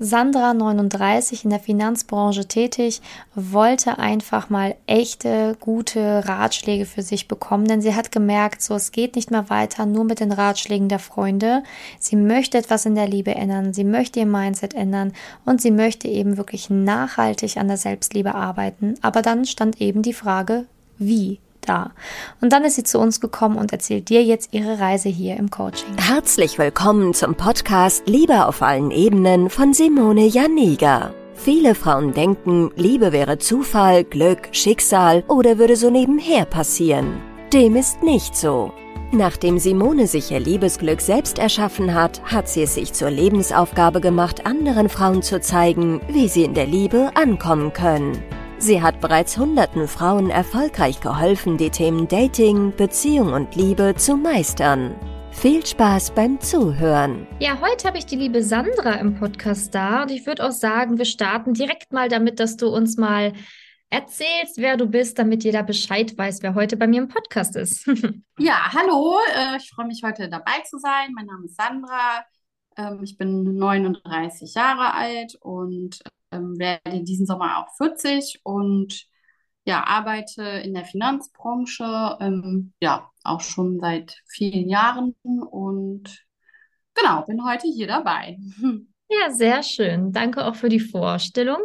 Sandra, 39, in der Finanzbranche tätig, wollte einfach mal echte, gute Ratschläge für sich bekommen, denn sie hat gemerkt, so es geht nicht mehr weiter nur mit den Ratschlägen der Freunde. Sie möchte etwas in der Liebe ändern, sie möchte ihr Mindset ändern und sie möchte eben wirklich nachhaltig an der Selbstliebe arbeiten. Aber dann stand eben die Frage, wie? Da. Und dann ist sie zu uns gekommen und erzählt dir jetzt ihre Reise hier im Coaching. Herzlich willkommen zum Podcast Liebe auf allen Ebenen von Simone Janiga. Viele Frauen denken, Liebe wäre Zufall, Glück, Schicksal oder würde so nebenher passieren. Dem ist nicht so. Nachdem Simone sich ihr Liebesglück selbst erschaffen hat, hat sie es sich zur Lebensaufgabe gemacht, anderen Frauen zu zeigen, wie sie in der Liebe ankommen können. Sie hat bereits hunderten Frauen erfolgreich geholfen, die Themen Dating, Beziehung und Liebe zu meistern. Viel Spaß beim Zuhören. Ja, heute habe ich die liebe Sandra im Podcast da und ich würde auch sagen, wir starten direkt mal damit, dass du uns mal erzählst, wer du bist, damit jeder Bescheid weiß, wer heute bei mir im Podcast ist. ja, hallo, äh, ich freue mich heute dabei zu sein. Mein Name ist Sandra. Ähm, ich bin 39 Jahre alt und ähm, werde diesen Sommer auch 40 und ja, arbeite in der Finanzbranche, ähm, ja, auch schon seit vielen Jahren und genau, bin heute hier dabei. Ja, sehr schön. Danke auch für die Vorstellung.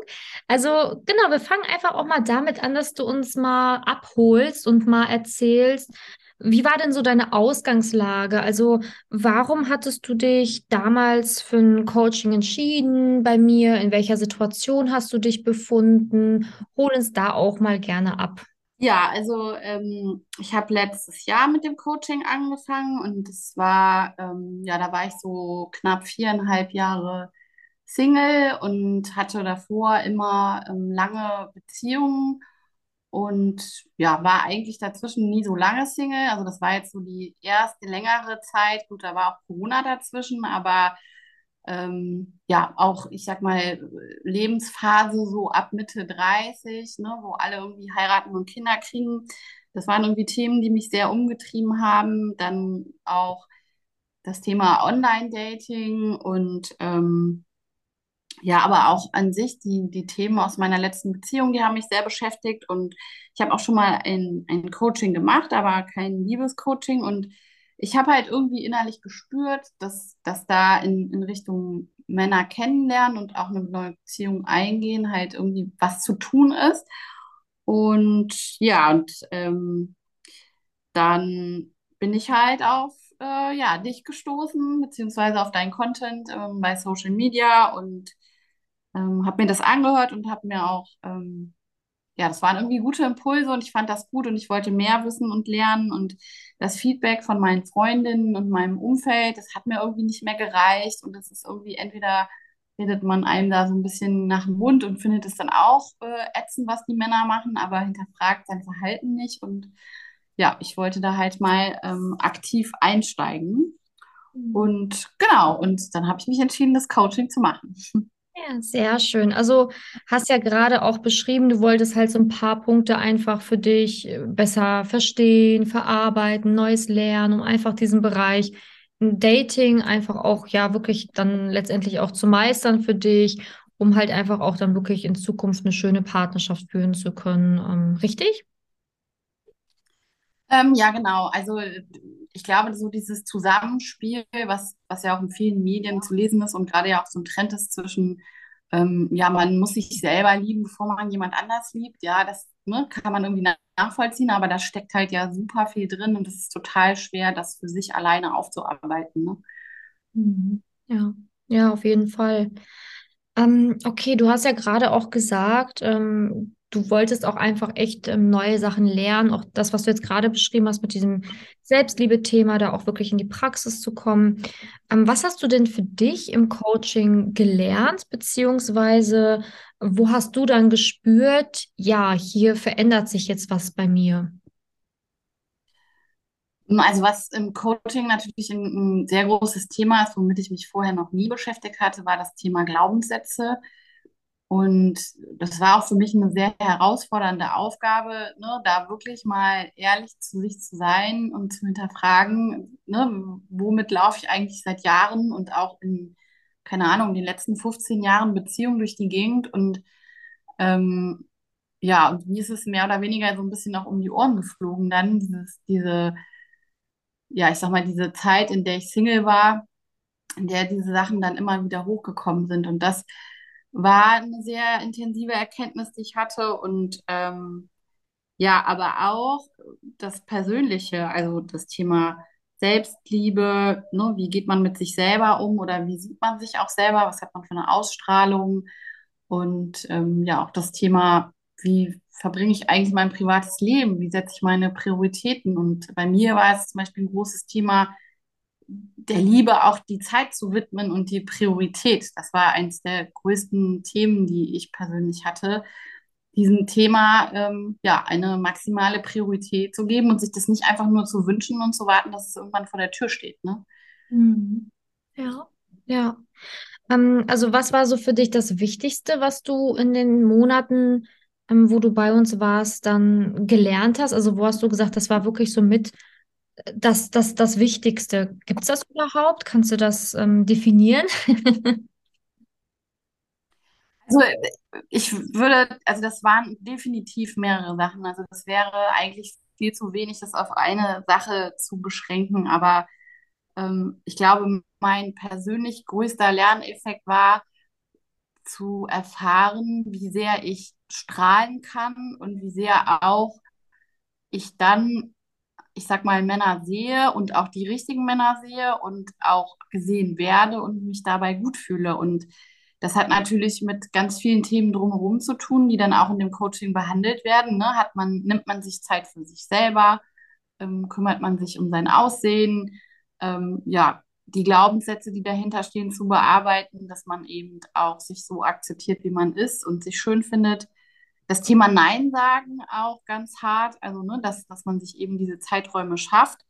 Also genau, wir fangen einfach auch mal damit an, dass du uns mal abholst und mal erzählst, wie war denn so deine Ausgangslage? Also, warum hattest du dich damals für ein Coaching entschieden bei mir? In welcher Situation hast du dich befunden? Hol uns da auch mal gerne ab. Ja, also ähm, ich habe letztes Jahr mit dem Coaching angefangen und es war, ähm, ja, da war ich so knapp viereinhalb Jahre Single und hatte davor immer ähm, lange Beziehungen und ja, war eigentlich dazwischen nie so lange Single. Also das war jetzt so die erste längere Zeit. Gut, da war auch Corona dazwischen, aber ähm, ja, auch, ich sag mal, Lebensphase so ab Mitte 30, ne, wo alle irgendwie heiraten und Kinder kriegen. Das waren irgendwie Themen, die mich sehr umgetrieben haben. Dann auch das Thema Online-Dating und ähm, ja, aber auch an sich, die, die Themen aus meiner letzten Beziehung, die haben mich sehr beschäftigt und ich habe auch schon mal ein, ein Coaching gemacht, aber kein Liebescoaching und ich habe halt irgendwie innerlich gespürt, dass, dass da in, in Richtung Männer kennenlernen und auch eine neue Beziehung eingehen halt irgendwie was zu tun ist. Und ja, und ähm, dann bin ich halt auf äh, ja, dich gestoßen, beziehungsweise auf deinen Content ähm, bei Social Media und ähm, habe mir das angehört und habe mir auch, ähm, ja, das waren irgendwie gute Impulse und ich fand das gut und ich wollte mehr wissen und lernen und das Feedback von meinen Freundinnen und meinem Umfeld, das hat mir irgendwie nicht mehr gereicht und das ist irgendwie entweder redet man einem da so ein bisschen nach dem Mund und findet es dann auch äh, ätzend, was die Männer machen, aber hinterfragt sein Verhalten nicht und ja, ich wollte da halt mal ähm, aktiv einsteigen. Mhm. Und genau, und dann habe ich mich entschieden, das Coaching zu machen. Ja, sehr schön. Also hast ja gerade auch beschrieben, du wolltest halt so ein paar Punkte einfach für dich äh, besser verstehen, verarbeiten, Neues lernen, um einfach diesen Bereich Dating einfach auch ja wirklich dann letztendlich auch zu meistern für dich, um halt einfach auch dann wirklich in Zukunft eine schöne Partnerschaft führen zu können. Ähm, richtig? Ähm, ja, genau. Also ich glaube, so dieses Zusammenspiel, was, was ja auch in vielen Medien zu lesen ist und gerade ja auch so ein Trend ist zwischen, ähm, ja, man muss sich selber lieben, bevor man jemand anders liebt. Ja, das ne, kann man irgendwie nachvollziehen, aber da steckt halt ja super viel drin und es ist total schwer, das für sich alleine aufzuarbeiten. Ne? Mhm. Ja, ja, auf jeden Fall. Ähm, okay, du hast ja gerade auch gesagt, ähm, du wolltest auch einfach echt ähm, neue Sachen lernen, auch das, was du jetzt gerade beschrieben hast mit diesem Selbstliebe-Thema, da auch wirklich in die Praxis zu kommen. Ähm, was hast du denn für dich im Coaching gelernt, beziehungsweise wo hast du dann gespürt, ja, hier verändert sich jetzt was bei mir? Also was im Coaching natürlich ein, ein sehr großes Thema ist, womit ich mich vorher noch nie beschäftigt hatte, war das Thema Glaubenssätze. Und das war auch für mich eine sehr herausfordernde Aufgabe, ne, da wirklich mal ehrlich zu sich zu sein und zu hinterfragen, ne, womit laufe ich eigentlich seit Jahren und auch in keine Ahnung, den letzten 15 Jahren Beziehung durch die Gegend und ähm, ja, und mir ist es mehr oder weniger so ein bisschen auch um die Ohren geflogen dann, dieses, diese, ja, ich sag mal, diese Zeit, in der ich Single war, in der diese Sachen dann immer wieder hochgekommen sind. Und das war eine sehr intensive Erkenntnis, die ich hatte. Und ähm, ja, aber auch das Persönliche, also das Thema Selbstliebe, ne, wie geht man mit sich selber um oder wie sieht man sich auch selber, was hat man für eine Ausstrahlung? Und ähm, ja, auch das Thema, wie verbringe ich eigentlich mein privates Leben, wie setze ich meine Prioritäten? Und bei mir war es zum Beispiel ein großes Thema, der Liebe auch die Zeit zu widmen und die Priorität. Das war eines der größten Themen, die ich persönlich hatte, diesem Thema ähm, ja eine maximale Priorität zu geben und sich das nicht einfach nur zu wünschen und zu warten, dass es irgendwann vor der Tür steht. Ne? Mhm. Ja, ja. Ähm, also was war so für dich das Wichtigste, was du in den Monaten, ähm, wo du bei uns warst, dann gelernt hast? Also wo hast du gesagt, das war wirklich so mit das, das, das Wichtigste? Gibt es das überhaupt? Kannst du das ähm, definieren? Also ich würde, also das waren definitiv mehrere Sachen. Also das wäre eigentlich viel zu wenig, das auf eine Sache zu beschränken. Aber ähm, ich glaube, mein persönlich größter Lerneffekt war zu erfahren, wie sehr ich strahlen kann und wie sehr auch ich dann, ich sag mal, Männer sehe und auch die richtigen Männer sehe und auch gesehen werde und mich dabei gut fühle. Und das hat natürlich mit ganz vielen Themen drumherum zu tun, die dann auch in dem Coaching behandelt werden. Ne? Hat man, nimmt man sich Zeit für sich selber, ähm, kümmert man sich um sein Aussehen, ähm, ja, die Glaubenssätze, die dahinter stehen, zu bearbeiten, dass man eben auch sich so akzeptiert, wie man ist und sich schön findet. Das Thema Nein sagen auch ganz hart, also ne, dass, dass man sich eben diese Zeiträume schafft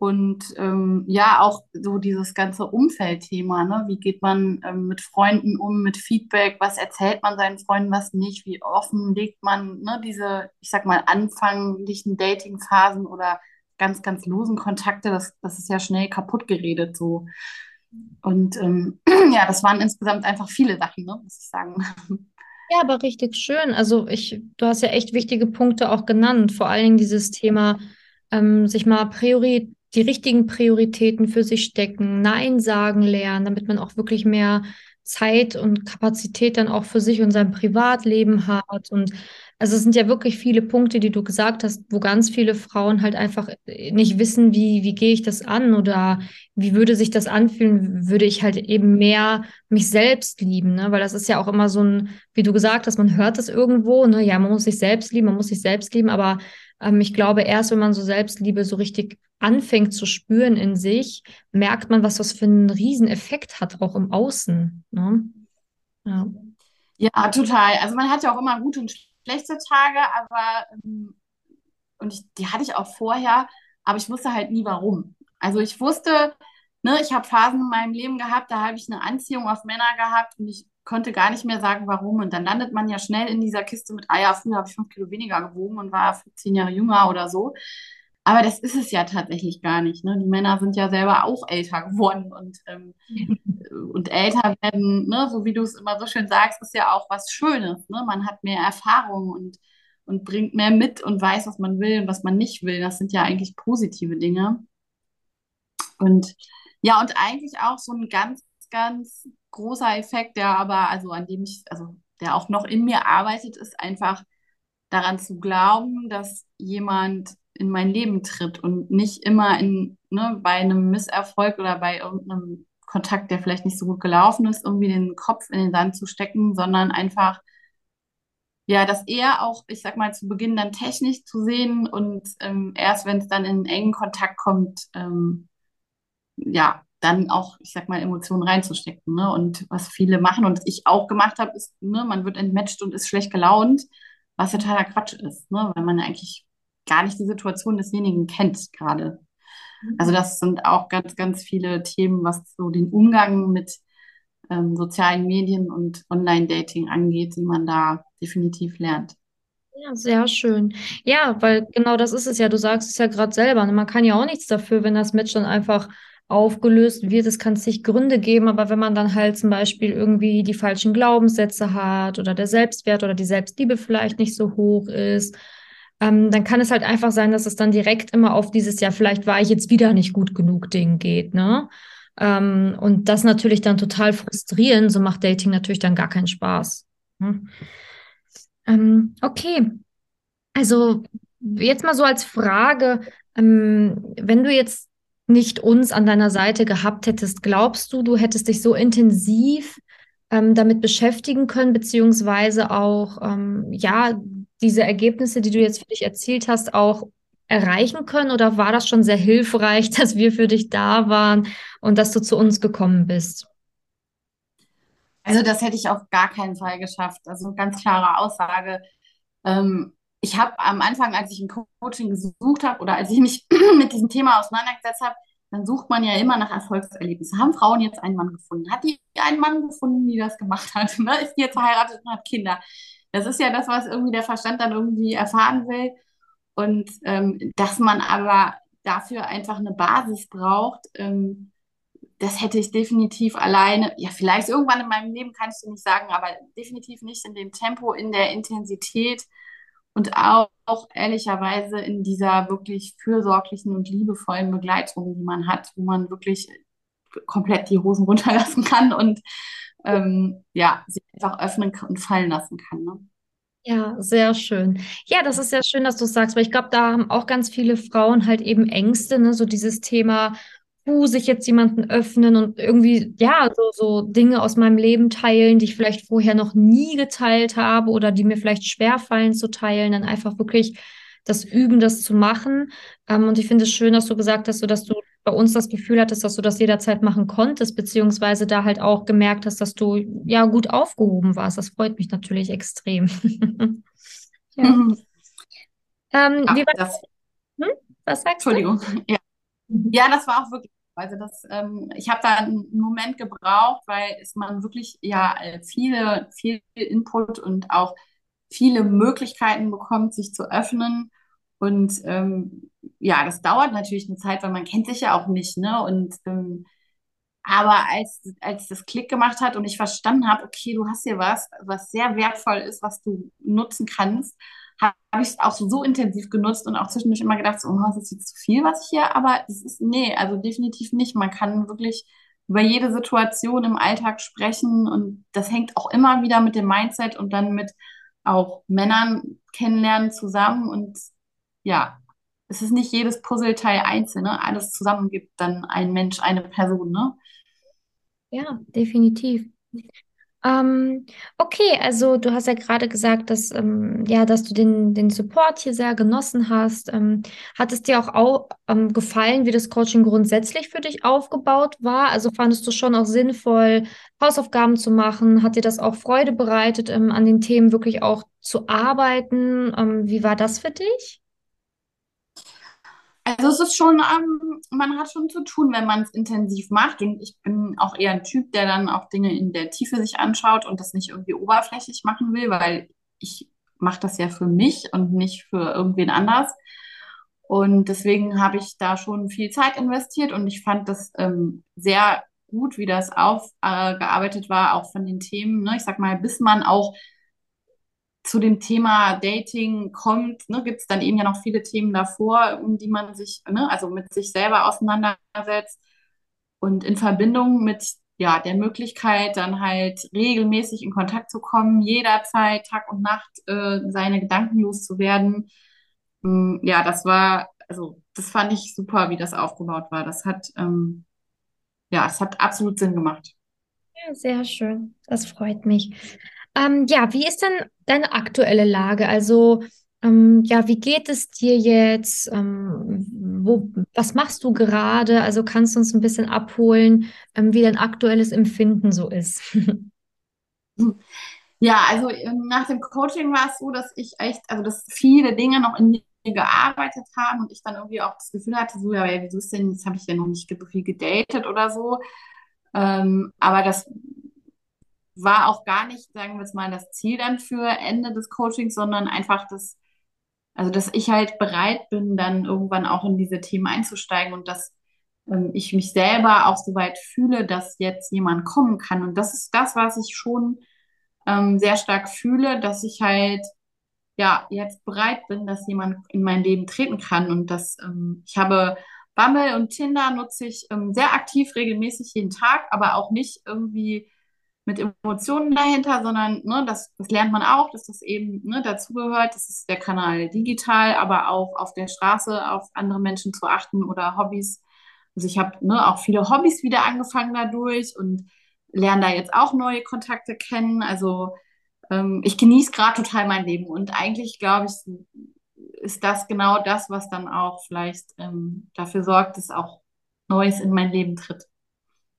und ähm, ja, auch so dieses ganze Umfeldthema, ne? Wie geht man ähm, mit Freunden um, mit Feedback? Was erzählt man seinen Freunden, was nicht? Wie offen legt man ne, diese, ich sag mal, anfänglichen Datingphasen oder ganz, ganz losen Kontakte? Das, das ist ja schnell kaputt geredet so. Und ähm, ja, das waren insgesamt einfach viele Sachen, ne, muss ich sagen. Ja, aber richtig schön. Also ich, du hast ja echt wichtige Punkte auch genannt. Vor allen Dingen dieses Thema, ähm, sich mal Priorität die richtigen Prioritäten für sich stecken, Nein sagen lernen, damit man auch wirklich mehr Zeit und Kapazität dann auch für sich und sein Privatleben hat. Und also es sind ja wirklich viele Punkte, die du gesagt hast, wo ganz viele Frauen halt einfach nicht wissen, wie, wie gehe ich das an oder wie würde sich das anfühlen, würde ich halt eben mehr mich selbst lieben, ne? Weil das ist ja auch immer so ein, wie du gesagt hast, man hört es irgendwo, ne? Ja, man muss sich selbst lieben, man muss sich selbst lieben, aber ähm, ich glaube, erst wenn man so Selbstliebe so richtig anfängt zu spüren in sich, merkt man, was das für einen Rieseneffekt hat, auch im Außen. Ne? Ja. ja, total. Also man hat ja auch immer gute und schlechte Tage, aber ähm, und ich, die hatte ich auch vorher, aber ich wusste halt nie warum. Also ich wusste, ne, ich habe Phasen in meinem Leben gehabt, da habe ich eine Anziehung auf Männer gehabt und ich konnte gar nicht mehr sagen, warum. Und dann landet man ja schnell in dieser Kiste mit, ah ja, früher habe ich fünf Kilo weniger gewogen und war 15 Jahre jünger oder so. Aber das ist es ja tatsächlich gar nicht. Ne? Die Männer sind ja selber auch älter geworden und, ähm, und älter werden, ne? so wie du es immer so schön sagst, ist ja auch was Schönes. Ne? Man hat mehr Erfahrung und, und bringt mehr mit und weiß, was man will und was man nicht will. Das sind ja eigentlich positive Dinge. Und ja, und eigentlich auch so ein ganz, ganz großer Effekt, der aber, also an dem ich, also der auch noch in mir arbeitet, ist einfach daran zu glauben, dass jemand in mein Leben tritt und nicht immer in, ne, bei einem Misserfolg oder bei irgendeinem Kontakt, der vielleicht nicht so gut gelaufen ist, irgendwie den Kopf in den Sand zu stecken, sondern einfach, ja, das eher auch, ich sag mal, zu Beginn dann technisch zu sehen und ähm, erst wenn es dann in engen Kontakt kommt, ähm, ja, dann auch, ich sag mal, Emotionen reinzustecken. Ne? Und was viele machen und ich auch gemacht habe, ist, ne, man wird entmatcht und ist schlecht gelaunt, was totaler Quatsch ist, ne? weil man eigentlich gar nicht die Situation desjenigen kennt gerade. Also das sind auch ganz, ganz viele Themen, was so den Umgang mit ähm, sozialen Medien und Online-Dating angeht, die man da definitiv lernt. Ja, sehr schön. Ja, weil genau das ist es ja. Du sagst es ja gerade selber. Ne? Man kann ja auch nichts dafür, wenn das Match dann einfach aufgelöst wird. Es kann zig Gründe geben, aber wenn man dann halt zum Beispiel irgendwie die falschen Glaubenssätze hat oder der Selbstwert oder die Selbstliebe vielleicht nicht so hoch ist, ähm, dann kann es halt einfach sein, dass es dann direkt immer auf dieses Jahr, vielleicht war ich jetzt wieder nicht gut genug Ding geht, ne? Ähm, und das natürlich dann total frustrierend, so macht Dating natürlich dann gar keinen Spaß. Ne? Ähm, okay. Also jetzt mal so als Frage, ähm, wenn du jetzt nicht uns an deiner Seite gehabt hättest, glaubst du, du hättest dich so intensiv ähm, damit beschäftigen können, beziehungsweise auch, ähm, ja, diese Ergebnisse, die du jetzt für dich erzielt hast, auch erreichen können? Oder war das schon sehr hilfreich, dass wir für dich da waren und dass du zu uns gekommen bist? Also das hätte ich auf gar keinen Fall geschafft. Also ganz klare Aussage. Ähm, ich habe am Anfang, als ich ein Coaching gesucht habe oder als ich mich mit diesem Thema auseinandergesetzt habe, dann sucht man ja immer nach Erfolgserlebnissen. Haben Frauen jetzt einen Mann gefunden? Hat die einen Mann gefunden, die das gemacht hat? Ne? Ist die jetzt verheiratet und hat Kinder? Das ist ja das, was irgendwie der Verstand dann irgendwie erfahren will. Und ähm, dass man aber dafür einfach eine Basis braucht, ähm, das hätte ich definitiv alleine, ja, vielleicht irgendwann in meinem Leben kann ich dir nicht sagen, aber definitiv nicht in dem Tempo, in der Intensität und auch, auch ehrlicherweise in dieser wirklich fürsorglichen und liebevollen Begleitung, die man hat, wo man wirklich komplett die Hosen runterlassen kann und ähm, ja, sich einfach öffnen und fallen lassen kann. Ne? Ja, sehr schön. Ja, das ist ja schön, dass du sagst, weil ich glaube, da haben auch ganz viele Frauen halt eben Ängste, ne? So dieses Thema, uh, sich jetzt jemanden öffnen und irgendwie, ja, so, so Dinge aus meinem Leben teilen, die ich vielleicht vorher noch nie geteilt habe oder die mir vielleicht schwerfallen zu teilen, dann einfach wirklich das Üben, das zu machen. Ähm, und ich finde es schön, dass du gesagt hast, so dass du bei uns das Gefühl hattest, dass du das jederzeit machen konntest, beziehungsweise da halt auch gemerkt hast, dass du ja gut aufgehoben warst. Das freut mich natürlich extrem. ja. Mhm. Ähm, war das? Hm? Was sagst Entschuldigung. du? Ja. Mhm. ja, das war auch wirklich. Also das, ähm, ich habe da einen Moment gebraucht, weil es man wirklich ja viele, viel Input und auch viele Möglichkeiten bekommt, sich zu öffnen. Und ähm, ja, das dauert natürlich eine Zeit, weil man kennt sich ja auch nicht, ne? Und ähm, aber als, als das Klick gemacht hat und ich verstanden habe, okay, du hast hier was, was sehr wertvoll ist, was du nutzen kannst, habe ich es auch so intensiv genutzt und auch zwischendurch immer gedacht, so, oh, ist das jetzt zu viel, was ich hier, aber es ist, nee, also definitiv nicht. Man kann wirklich über jede Situation im Alltag sprechen und das hängt auch immer wieder mit dem Mindset und dann mit auch Männern kennenlernen zusammen und ja, es ist nicht jedes Puzzleteil einzeln, ne? Alles zusammen gibt dann ein Mensch, eine Person, ne? Ja, definitiv. Ähm, okay, also du hast ja gerade gesagt, dass, ähm, ja, dass du den, den Support hier sehr genossen hast. Ähm, hat es dir auch au ähm, gefallen, wie das Coaching grundsätzlich für dich aufgebaut war? Also fandest du schon auch sinnvoll, Hausaufgaben zu machen? Hat dir das auch Freude bereitet, ähm, an den Themen wirklich auch zu arbeiten? Ähm, wie war das für dich? Also es ist schon, ähm, man hat schon zu tun, wenn man es intensiv macht. Und ich bin auch eher ein Typ, der dann auch Dinge in der Tiefe sich anschaut und das nicht irgendwie oberflächlich machen will, weil ich mache das ja für mich und nicht für irgendwen anders. Und deswegen habe ich da schon viel Zeit investiert und ich fand das ähm, sehr gut, wie das aufgearbeitet äh, war, auch von den Themen. Ne? Ich sag mal, bis man auch zu dem Thema Dating kommt, ne, gibt es dann eben ja noch viele Themen davor, um die man sich, ne, also mit sich selber auseinandersetzt und in Verbindung mit ja, der Möglichkeit, dann halt regelmäßig in Kontakt zu kommen, jederzeit, Tag und Nacht, äh, seine Gedanken loszuwerden. Ähm, ja, das war, also das fand ich super, wie das aufgebaut war. Das hat, ähm, ja, es hat absolut Sinn gemacht. Ja, sehr schön. Das freut mich. Ähm, ja, wie ist denn deine aktuelle Lage? Also, ähm, ja, wie geht es dir jetzt? Ähm, wo, was machst du gerade? Also kannst du uns ein bisschen abholen, ähm, wie dein aktuelles Empfinden so ist? Ja, also ähm, nach dem Coaching war es so, dass ich echt, also dass viele Dinge noch in mir gearbeitet haben und ich dann irgendwie auch das Gefühl hatte, so, ja, wieso ist denn, jetzt habe ich ja noch nicht viel gedatet oder so. Ähm, aber das war auch gar nicht, sagen wir jetzt mal, das Ziel dann für Ende des Coachings, sondern einfach das, also dass ich halt bereit bin, dann irgendwann auch in diese Themen einzusteigen und das ähm, ich mich selber auch so weit fühle, dass jetzt jemand kommen kann. Und das ist das, was ich schon ähm, sehr stark fühle, dass ich halt ja jetzt bereit bin, dass jemand in mein Leben treten kann. Und dass ähm, ich habe Bumble und Tinder nutze ich ähm, sehr aktiv, regelmäßig jeden Tag, aber auch nicht irgendwie mit Emotionen dahinter, sondern ne, das, das lernt man auch, dass das eben ne, dazugehört. Das ist der Kanal digital, aber auch auf der Straße auf andere Menschen zu achten oder Hobbys. Also ich habe ne, auch viele Hobbys wieder angefangen dadurch und lerne da jetzt auch neue Kontakte kennen. Also ähm, ich genieße gerade total mein Leben und eigentlich glaube ich, ist das genau das, was dann auch vielleicht ähm, dafür sorgt, dass auch Neues in mein Leben tritt.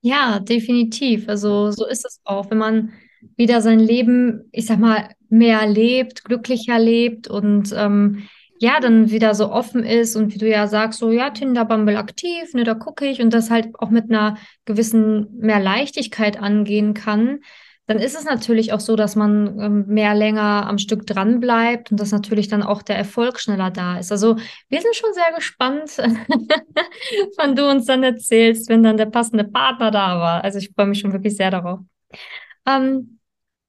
Ja, definitiv. Also so ist es auch, wenn man wieder sein Leben, ich sag mal, mehr lebt, glücklicher lebt und ähm, ja, dann wieder so offen ist und wie du ja sagst, so ja, Tinder, Bumble aktiv, ne, da gucke ich und das halt auch mit einer gewissen mehr Leichtigkeit angehen kann, dann ist es natürlich auch so, dass man ähm, mehr länger am Stück dran bleibt und dass natürlich dann auch der Erfolg schneller da ist. Also wir sind schon sehr gespannt, wann du uns dann erzählst, wenn dann der passende Partner da war. Also ich freue mich schon wirklich sehr darauf. Ähm,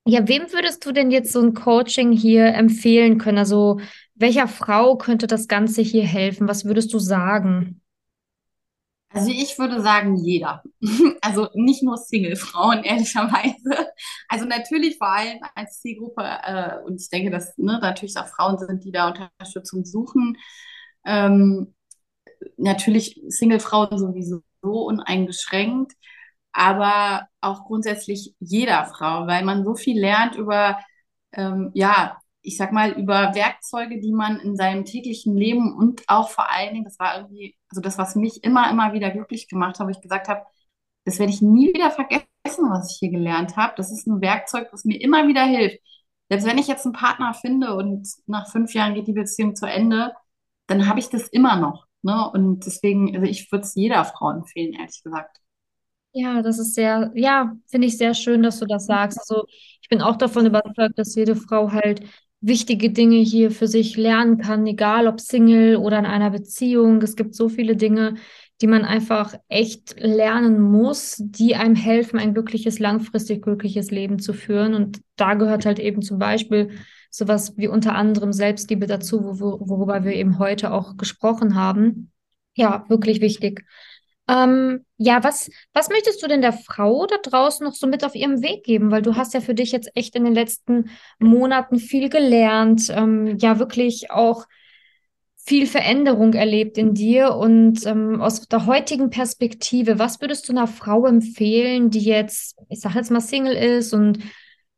ja, wem würdest du denn jetzt so ein Coaching hier empfehlen können? Also welcher Frau könnte das Ganze hier helfen? Was würdest du sagen? Also ich würde sagen, jeder. Also nicht nur Single-Frauen, ehrlicherweise. Also natürlich vor allem als Zielgruppe, äh, und ich denke, dass ne, natürlich auch Frauen sind, die da Unterstützung suchen. Ähm, natürlich Single-Frauen sowieso uneingeschränkt, aber auch grundsätzlich jeder Frau, weil man so viel lernt über ähm, ja, ich sag mal, über Werkzeuge, die man in seinem täglichen Leben und auch vor allen Dingen, das war irgendwie, also das, was mich immer, immer wieder glücklich gemacht hat, wo ich gesagt habe, das werde ich nie wieder vergessen, was ich hier gelernt habe. Das ist ein Werkzeug, das mir immer wieder hilft. Selbst wenn ich jetzt einen Partner finde und nach fünf Jahren geht die Beziehung zu Ende, dann habe ich das immer noch. Ne? Und deswegen, also ich würde es jeder Frau empfehlen, ehrlich gesagt. Ja, das ist sehr, ja, finde ich sehr schön, dass du das sagst. Also ich bin auch davon überzeugt, dass jede Frau halt wichtige Dinge hier für sich lernen kann, egal ob Single oder in einer Beziehung. Es gibt so viele Dinge, die man einfach echt lernen muss, die einem helfen, ein glückliches, langfristig glückliches Leben zu führen. Und da gehört halt eben zum Beispiel sowas wie unter anderem Selbstliebe dazu, worüber wir eben heute auch gesprochen haben. Ja, wirklich wichtig. Ähm, ja, was, was möchtest du denn der Frau da draußen noch so mit auf ihrem Weg geben? Weil du hast ja für dich jetzt echt in den letzten Monaten viel gelernt, ähm, ja, wirklich auch viel Veränderung erlebt in dir. Und ähm, aus der heutigen Perspektive, was würdest du einer Frau empfehlen, die jetzt, ich sag jetzt mal Single ist und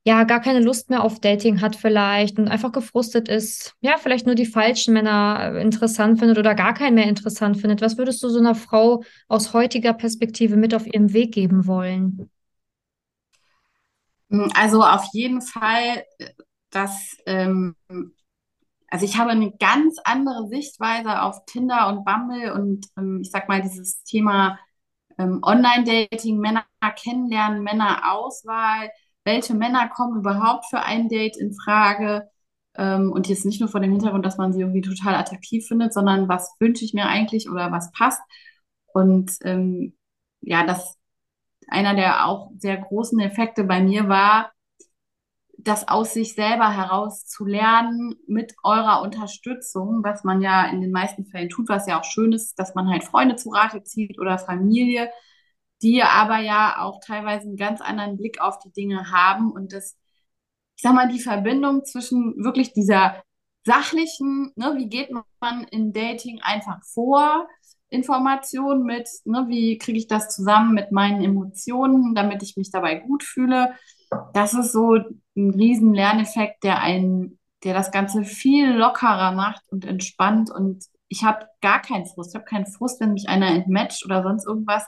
ja, gar keine Lust mehr auf Dating hat vielleicht und einfach gefrustet ist, ja, vielleicht nur die falschen Männer äh, interessant findet oder gar keinen mehr interessant findet. Was würdest du so einer Frau aus heutiger Perspektive mit auf ihrem Weg geben wollen? Hm, also auf jeden Fall, dass, ähm, also ich habe eine ganz andere Sichtweise auf Tinder und Bumble und ähm, ich sag mal, dieses Thema ähm, Online-Dating, Männer kennenlernen, Männer-Auswahl welche Männer kommen überhaupt für ein Date in Frage. Ähm, und jetzt nicht nur vor dem Hintergrund, dass man sie irgendwie total attraktiv findet, sondern was wünsche ich mir eigentlich oder was passt. Und ähm, ja, das einer der auch sehr großen Effekte bei mir war, das aus sich selber heraus zu lernen mit eurer Unterstützung, was man ja in den meisten Fällen tut, was ja auch schön ist, dass man halt Freunde zu Rate zieht oder Familie, die aber ja auch teilweise einen ganz anderen Blick auf die Dinge haben und das, ich sag mal, die Verbindung zwischen wirklich dieser sachlichen, ne, wie geht man in Dating einfach vor, Informationen mit, ne, wie kriege ich das zusammen mit meinen Emotionen, damit ich mich dabei gut fühle. Das ist so ein riesen Lerneffekt, der einen, der das Ganze viel lockerer macht und entspannt und ich habe gar keinen Frust. Ich habe keinen Frust, wenn mich einer entmatcht oder sonst irgendwas,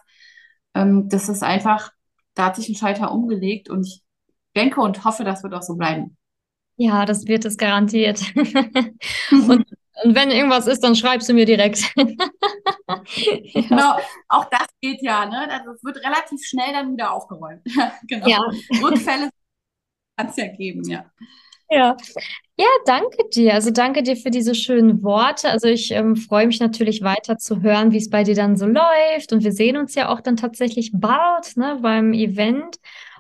ähm, das ist einfach, da hat sich ein Schalter umgelegt und ich denke und hoffe, das wird auch so bleiben. Ja, das wird es garantiert. und, und, wenn irgendwas ist, dann schreibst du mir direkt. ja. Genau, auch das geht ja, ne? Also es wird relativ schnell dann wieder aufgeräumt. genau. Ja. Rückfälle Kann es ja geben, ja. Ja. Ja, danke dir. Also danke dir für diese schönen Worte. Also ich ähm, freue mich natürlich weiter zu hören, wie es bei dir dann so läuft. Und wir sehen uns ja auch dann tatsächlich bald, ne, beim Event.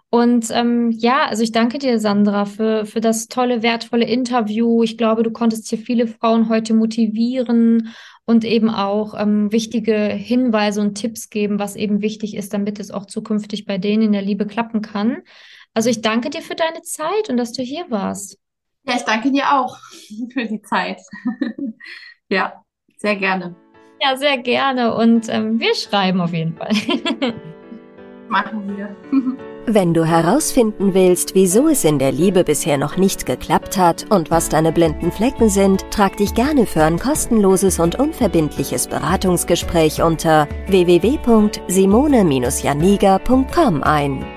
Und ähm, ja, also ich danke dir, Sandra, für, für das tolle, wertvolle Interview. Ich glaube, du konntest hier viele Frauen heute motivieren und eben auch ähm, wichtige Hinweise und Tipps geben, was eben wichtig ist, damit es auch zukünftig bei denen in der Liebe klappen kann. Also ich danke dir für deine Zeit und dass du hier warst. Ja, ich danke dir auch für die Zeit. ja, sehr gerne. Ja, sehr gerne. Und ähm, wir schreiben auf jeden Fall. Machen wir. Wenn du herausfinden willst, wieso es in der Liebe bisher noch nicht geklappt hat und was deine blinden Flecken sind, trag dich gerne für ein kostenloses und unverbindliches Beratungsgespräch unter www.simone-janiga.com ein.